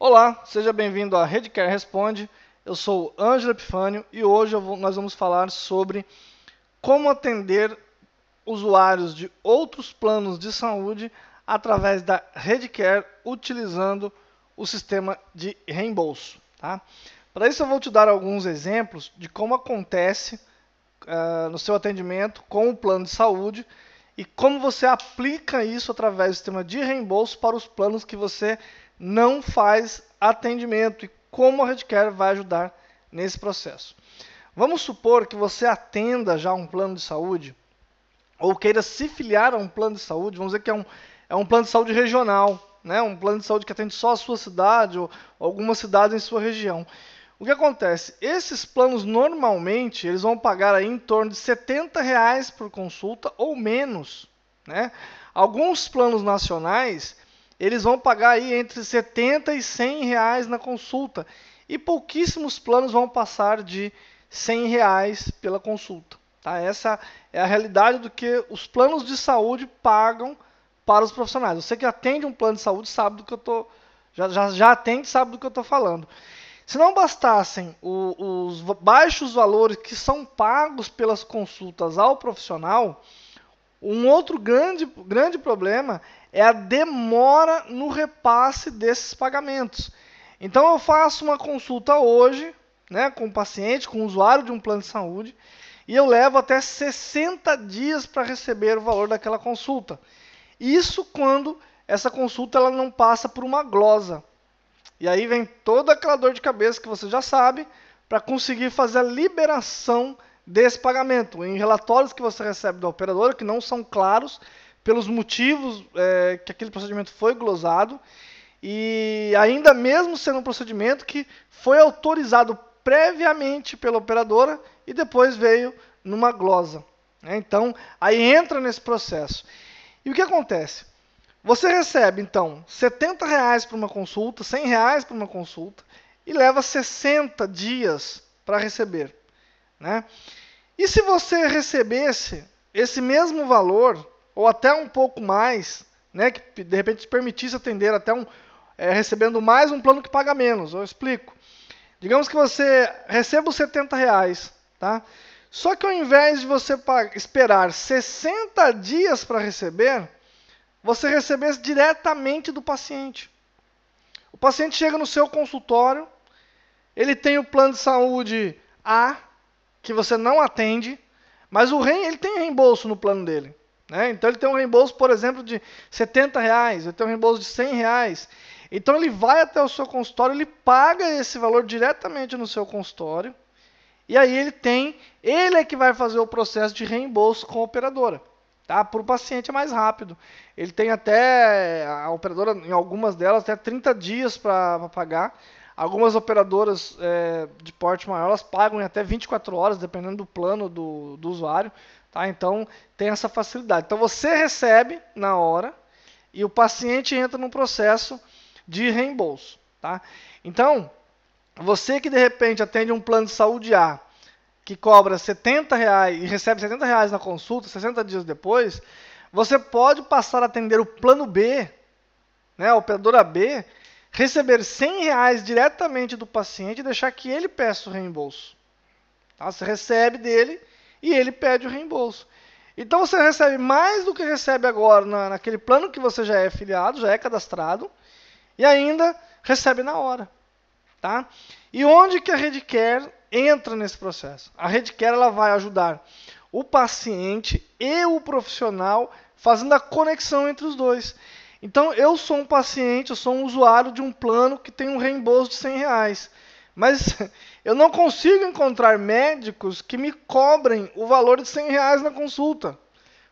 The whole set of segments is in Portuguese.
Olá, seja bem-vindo à Redcare Responde. Eu sou Ângelo Epifânio e hoje vou, nós vamos falar sobre como atender usuários de outros planos de saúde através da Redcare utilizando o sistema de reembolso. Tá? Para isso eu vou te dar alguns exemplos de como acontece uh, no seu atendimento com o plano de saúde e como você aplica isso através do sistema de reembolso para os planos que você não faz atendimento e como a Redcare vai ajudar nesse processo. Vamos supor que você atenda já um plano de saúde ou queira se filiar a um plano de saúde, vamos dizer que é um, é um plano de saúde regional, né? um plano de saúde que atende só a sua cidade ou algumas cidades em sua região. O que acontece? Esses planos normalmente eles vão pagar aí em torno de 70 reais por consulta ou menos. Né? Alguns planos nacionais eles vão pagar aí entre 70 e 100 reais na consulta. E pouquíssimos planos vão passar de 100 reais pela consulta. Tá? Essa é a realidade do que os planos de saúde pagam para os profissionais. Você que atende um plano de saúde sabe do que eu tô já, já, já atende sabe do que eu estou falando. Se não bastassem o, os baixos valores que são pagos pelas consultas ao profissional, um outro grande, grande problema é a demora no repasse desses pagamentos. Então eu faço uma consulta hoje, né, com o paciente, com o usuário de um plano de saúde, e eu levo até 60 dias para receber o valor daquela consulta. Isso quando essa consulta ela não passa por uma glosa. E aí vem toda aquela dor de cabeça que você já sabe para conseguir fazer a liberação desse pagamento. Em relatórios que você recebe da operadora, que não são claros pelos motivos é, que aquele procedimento foi glosado, e ainda mesmo sendo um procedimento que foi autorizado previamente pela operadora e depois veio numa glosa. Né? Então, aí entra nesse processo. E o que acontece? Você recebe, então, 70 reais para uma consulta, 100 reais para uma consulta, e leva 60 dias para receber. Né? E se você recebesse esse mesmo valor, ou até um pouco mais, né, que de repente te permitisse atender até um, é, recebendo mais um plano que paga menos, eu explico. Digamos que você receba os 70 reais, tá? Só que ao invés de você esperar 60 dias para receber, você recebesse diretamente do paciente. O paciente chega no seu consultório, ele tem o plano de saúde A, que você não atende, mas o REM ele tem reembolso no plano dele. Né? Então ele tem um reembolso, por exemplo, de 70 reais, ele tem um reembolso de 100 reais. Então ele vai até o seu consultório, ele paga esse valor diretamente no seu consultório, e aí ele tem, ele é que vai fazer o processo de reembolso com a operadora. Tá? Para o paciente é mais rápido. Ele tem até, a operadora, em algumas delas, até 30 dias para pagar. Algumas operadoras é, de porte maior, elas pagam em até 24 horas, dependendo do plano do, do usuário. Tá? Então, tem essa facilidade. Então, você recebe na hora e o paciente entra no processo de reembolso. Tá? Então, você que de repente atende um plano de saúde A, que cobra 70 reais e recebe 70 reais na consulta, 60 dias depois, você pode passar a atender o plano B, né, a operadora B, receber 100 reais diretamente do paciente e deixar que ele peça o reembolso. Tá? Você recebe dele e ele pede o reembolso. Então você recebe mais do que recebe agora na, naquele plano que você já é filiado, já é cadastrado, e ainda recebe na hora. Tá? E onde que a Redcare entra nesse processo? A Redcare ela vai ajudar o paciente e o profissional fazendo a conexão entre os dois. Então, eu sou um paciente, eu sou um usuário de um plano que tem um reembolso de 100 reais. Mas eu não consigo encontrar médicos que me cobrem o valor de 100 reais na consulta.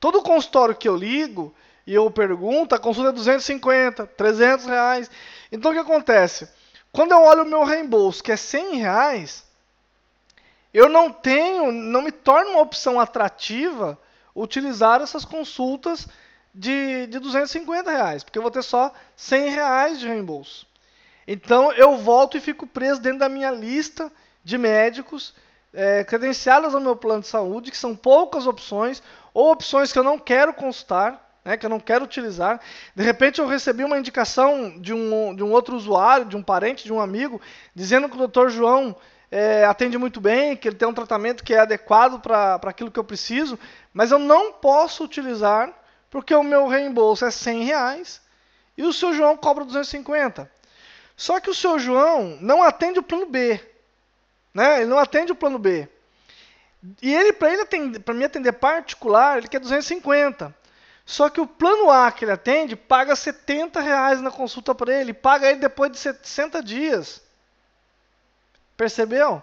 Todo consultório que eu ligo e eu pergunto, a consulta é 250, 300 reais. Então, o que acontece? Quando eu olho o meu reembolso, que é 100 reais, eu não tenho, não me torna uma opção atrativa utilizar essas consultas de, de 250 reais, porque eu vou ter só 100 reais de reembolso. Então eu volto e fico preso dentro da minha lista de médicos é, credenciados ao meu plano de saúde, que são poucas opções, ou opções que eu não quero consultar. né, que eu não quero utilizar. De repente eu recebi uma indicação de um, de um outro usuário, de um parente, de um amigo, dizendo que o Dr. João é, atende muito bem, que ele tem um tratamento que é adequado para aquilo que eu preciso, mas eu não posso utilizar porque o meu reembolso é 100 reais e o seu João cobra 250. Só que o seu João não atende o plano B. Né? Ele não atende o plano B. E ele, para ele para me atender particular, ele quer 250. Só que o plano A que ele atende paga 70 reais na consulta para ele, paga ele depois de 60 dias. Percebeu?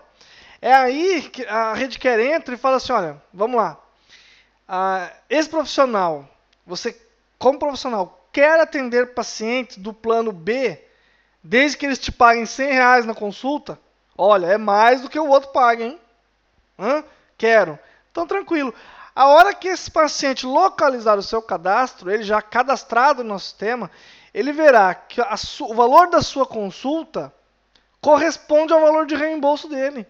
É aí que a rede quer entra e fala assim, olha, vamos lá. Ah, esse profissional, você como profissional quer atender pacientes do plano B, desde que eles te paguem 100 reais na consulta, olha, é mais do que o outro paga, hein? Hã? Quero. Então, tranquilo. A hora que esse paciente localizar o seu cadastro, ele já cadastrado no sistema, ele verá que o valor da sua consulta corresponde ao valor de reembolso dele.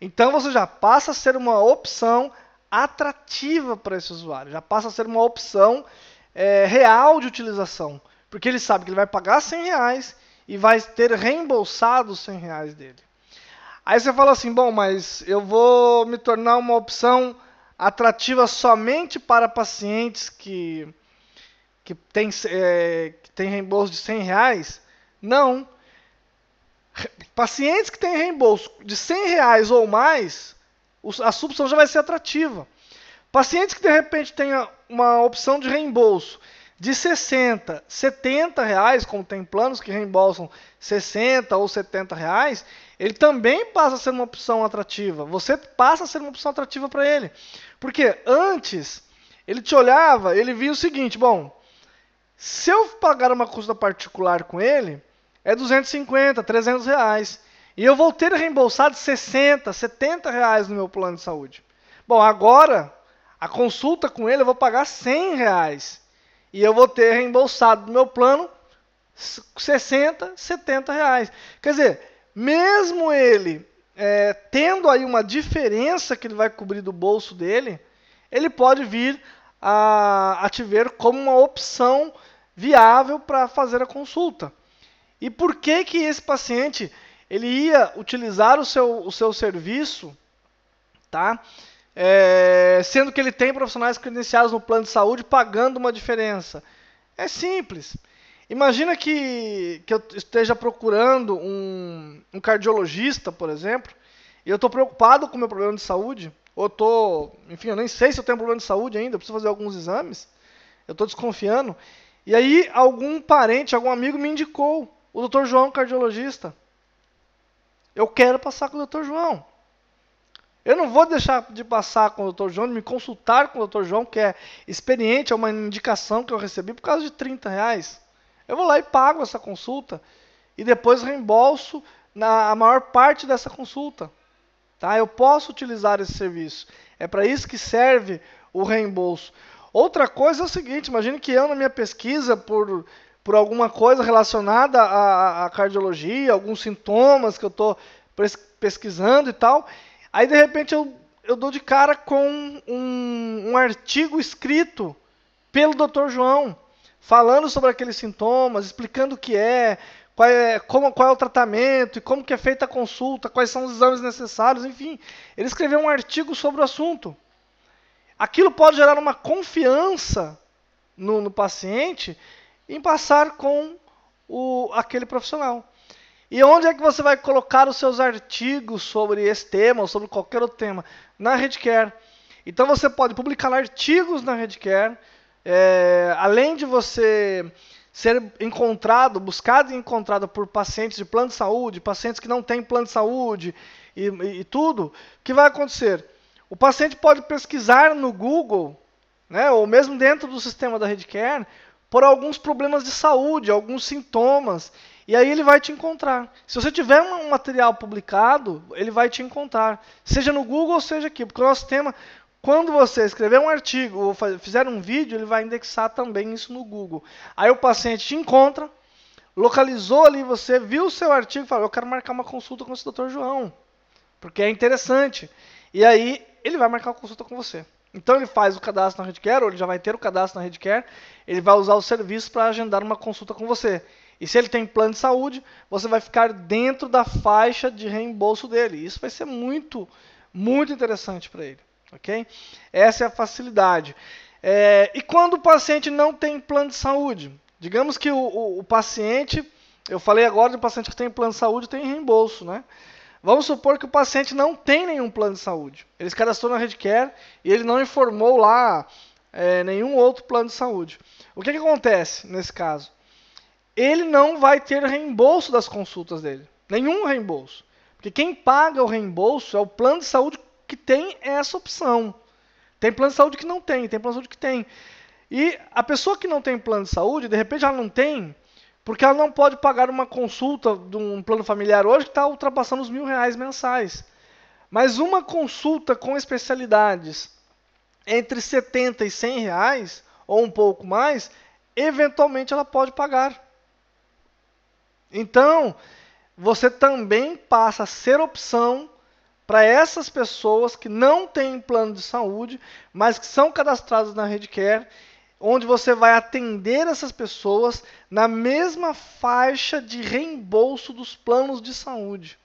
Então você já passa a ser uma opção atrativa para esse usuário, já passa a ser uma opção é, real de utilização, porque ele sabe que ele vai pagar 100 reais e vai ter reembolsado os 100 reais dele. Aí você fala assim, bom, mas eu vou me tornar uma opção atrativa somente para pacientes que, que têm é, que tem reembolso de 100 reais? Não. Pacientes que têm reembolso de 100 reais ou mais, a subção já vai ser atrativa. Pacientes que de repente tenham uma opção de reembolso de 60, 70 reais, como tem planos que reembolsam 60 ou 70 reais, ele também passa a ser uma opção atrativa. Você passa a ser uma opção atrativa para ele. Porque antes, ele te olhava, ele via o seguinte, bom, se eu pagar uma consulta particular com ele, é 250, 300 reais. E eu vou ter reembolsado 60, 70 reais no meu plano de saúde. Bom, agora, a consulta com ele eu vou pagar 100 reais e eu vou ter reembolsado do meu plano 60, 70 reais. Quer dizer, mesmo ele é, tendo aí uma diferença que ele vai cobrir do bolso dele, ele pode vir a, a te ver como uma opção viável para fazer a consulta. E por que que esse paciente ele ia utilizar o seu, o seu serviço, tá? é, sendo que ele tem profissionais credenciados no plano de saúde pagando uma diferença. É simples. Imagina que, que eu esteja procurando um, um cardiologista, por exemplo, e eu estou preocupado com o meu problema de saúde, ou estou, enfim, eu nem sei se eu tenho problema de saúde ainda, eu preciso fazer alguns exames, eu estou desconfiando, e aí algum parente, algum amigo me indicou o Dr. João, cardiologista. Eu quero passar com o Dr. João. Eu não vou deixar de passar com o Dr. João, de me consultar com o Dr. João, que é experiente, é uma indicação que eu recebi por causa de 30 reais. Eu vou lá e pago essa consulta e depois reembolso na a maior parte dessa consulta. Tá? Eu posso utilizar esse serviço. É para isso que serve o reembolso. Outra coisa é o seguinte: imagine que eu, na minha pesquisa, por, por alguma coisa relacionada à, à cardiologia, alguns sintomas que eu estou pesquisando e tal, Aí de repente eu, eu dou de cara com um, um artigo escrito pelo Dr. João, falando sobre aqueles sintomas, explicando o que é, qual é, como, qual é o tratamento e como que é feita a consulta, quais são os exames necessários, enfim. Ele escreveu um artigo sobre o assunto. Aquilo pode gerar uma confiança no, no paciente em passar com o, aquele profissional. E onde é que você vai colocar os seus artigos sobre esse tema ou sobre qualquer outro tema? Na Redcare. Então você pode publicar artigos na Redcare, é, além de você ser encontrado, buscado e encontrado por pacientes de plano de saúde, pacientes que não têm plano de saúde e, e, e tudo, o que vai acontecer? O paciente pode pesquisar no Google, né, ou mesmo dentro do sistema da Redcare, por alguns problemas de saúde, alguns sintomas. E aí ele vai te encontrar. Se você tiver um material publicado, ele vai te encontrar. Seja no Google, seja aqui. Porque o nosso tema, quando você escrever um artigo ou fizer um vídeo, ele vai indexar também isso no Google. Aí o paciente te encontra, localizou ali você, viu o seu artigo e falou, eu quero marcar uma consulta com esse doutor João. Porque é interessante. E aí ele vai marcar uma consulta com você. Então ele faz o cadastro na Redcare, ou ele já vai ter o cadastro na Redcare, ele vai usar o serviço para agendar uma consulta com você. E se ele tem plano de saúde, você vai ficar dentro da faixa de reembolso dele. Isso vai ser muito, muito interessante para ele. Ok? Essa é a facilidade. É, e quando o paciente não tem plano de saúde? Digamos que o, o, o paciente, eu falei agora do paciente que tem plano de saúde tem reembolso, né? Vamos supor que o paciente não tem nenhum plano de saúde. Ele se cadastrou na Redcare e ele não informou lá é, nenhum outro plano de saúde. O que, que acontece nesse caso? Ele não vai ter reembolso das consultas dele. Nenhum reembolso. Porque quem paga o reembolso é o plano de saúde que tem essa opção. Tem plano de saúde que não tem, tem plano de saúde que tem. E a pessoa que não tem plano de saúde, de repente ela não tem, porque ela não pode pagar uma consulta de um plano familiar hoje que está ultrapassando os mil reais mensais. Mas uma consulta com especialidades entre 70 e 100 reais, ou um pouco mais, eventualmente ela pode pagar. Então, você também passa a ser opção para essas pessoas que não têm plano de saúde, mas que são cadastradas na Redcare, onde você vai atender essas pessoas na mesma faixa de reembolso dos planos de saúde.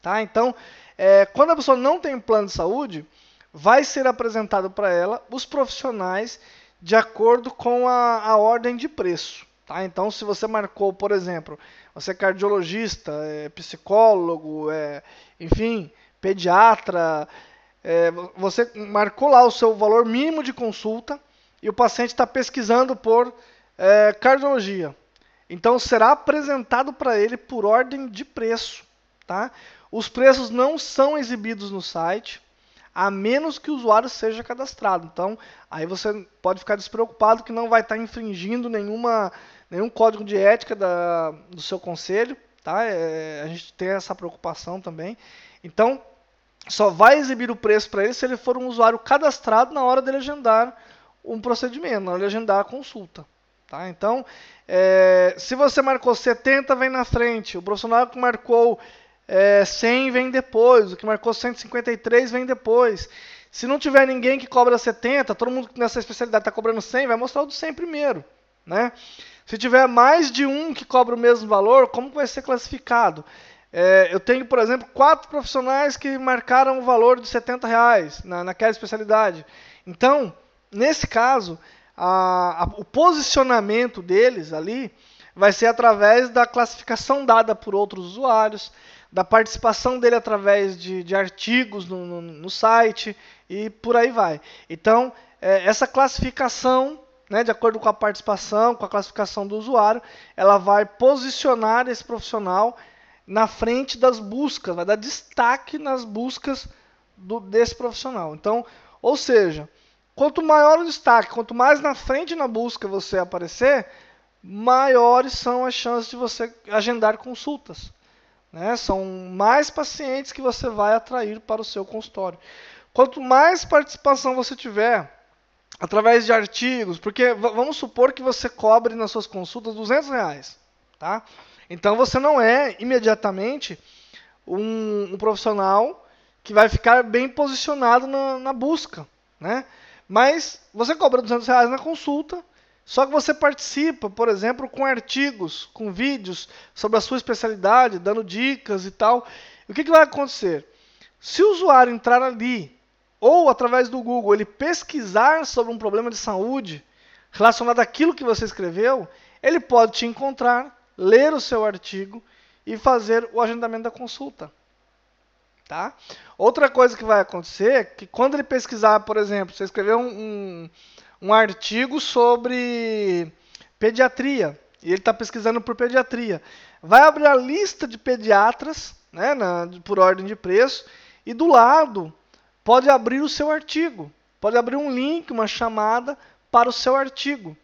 Tá? Então, é, quando a pessoa não tem plano de saúde, vai ser apresentado para ela os profissionais de acordo com a, a ordem de preço. Tá? Então, se você marcou, por exemplo, você é cardiologista, é psicólogo, é, enfim, pediatra, é, você marcou lá o seu valor mínimo de consulta e o paciente está pesquisando por é, cardiologia. Então será apresentado para ele por ordem de preço. Tá? Os preços não são exibidos no site, a menos que o usuário seja cadastrado. Então, aí você pode ficar despreocupado que não vai estar tá infringindo nenhuma, nenhum código de ética da, do seu conselho. Tá? É, a gente tem essa preocupação também. Então, só vai exibir o preço para ele se ele for um usuário cadastrado na hora dele agendar um procedimento, na hora de agendar a consulta. Tá? Então, é, se você marcou 70, vem na frente. O profissional que marcou é, 100 vem depois. O que marcou 153 vem depois. Se não tiver ninguém que cobra 70, todo mundo nessa especialidade está cobrando 100, vai mostrar o do 100 primeiro. Né? Se tiver mais de um que cobra o mesmo valor, como vai ser classificado? É, eu tenho, por exemplo, quatro profissionais que marcaram o valor de 70 reais na, naquela especialidade. Então, nesse caso, a, a, o posicionamento deles ali vai ser através da classificação dada por outros usuários, da participação dele através de, de artigos no, no, no, site e por aí vai. Então, é, essa classificação, né, de acordo com a participação, com a classificação do usuário, ela vai posicionar esse profissional na frente das buscas, vai dar destaque nas buscas do, desse profissional. Então, ou seja, quanto maior o destaque, quanto mais na frente na busca você aparecer, maiores são as chances de você agendar consultas. Né? São mais pacientes que você vai atrair para o seu consultório. Quanto mais participação você tiver, através de artigos, porque vamos supor que você cobre nas suas consultas 200 reais, tá? Então você não é imediatamente um, um profissional que vai ficar bem posicionado na, na, busca, né? Mas você cobra 200 reais na consulta, só que você participa, por exemplo, com artigos, com vídeos sobre a sua especialidade, dando dicas e tal. O que, que vai acontecer? Se o usuário entrar ali, ou através do Google, ele pesquisar sobre um problema de saúde relacionado àquilo que você escreveu, ele pode te encontrar ler o seu artigo e fazer o agendamento da consulta. Tá? Outra coisa que vai acontecer é que quando ele pesquisar, por exemplo, você escreveu um, um, um artigo sobre pediatria e ele está pesquisando por pediatria, vai abrir a lista de pediatras né, na, por ordem de preço e do lado pode abrir o seu artigo, pode abrir um link, uma chamada para o seu artigo.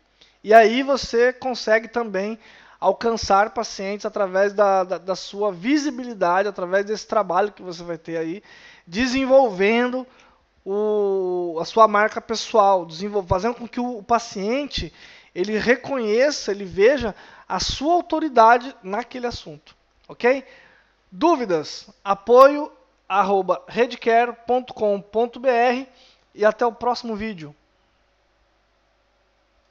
E aí você consegue também alcançar pacientes através da, da, da, sua visibilidade, através desse trabalho que você vai ter aí, desenvolvendo o, a sua marca pessoal, fazendo com que o, o paciente ele reconheça, ele veja a sua autoridade naquele assunto, ok? Dúvidas? Apoio arroba redcare.com.br e até o próximo vídeo.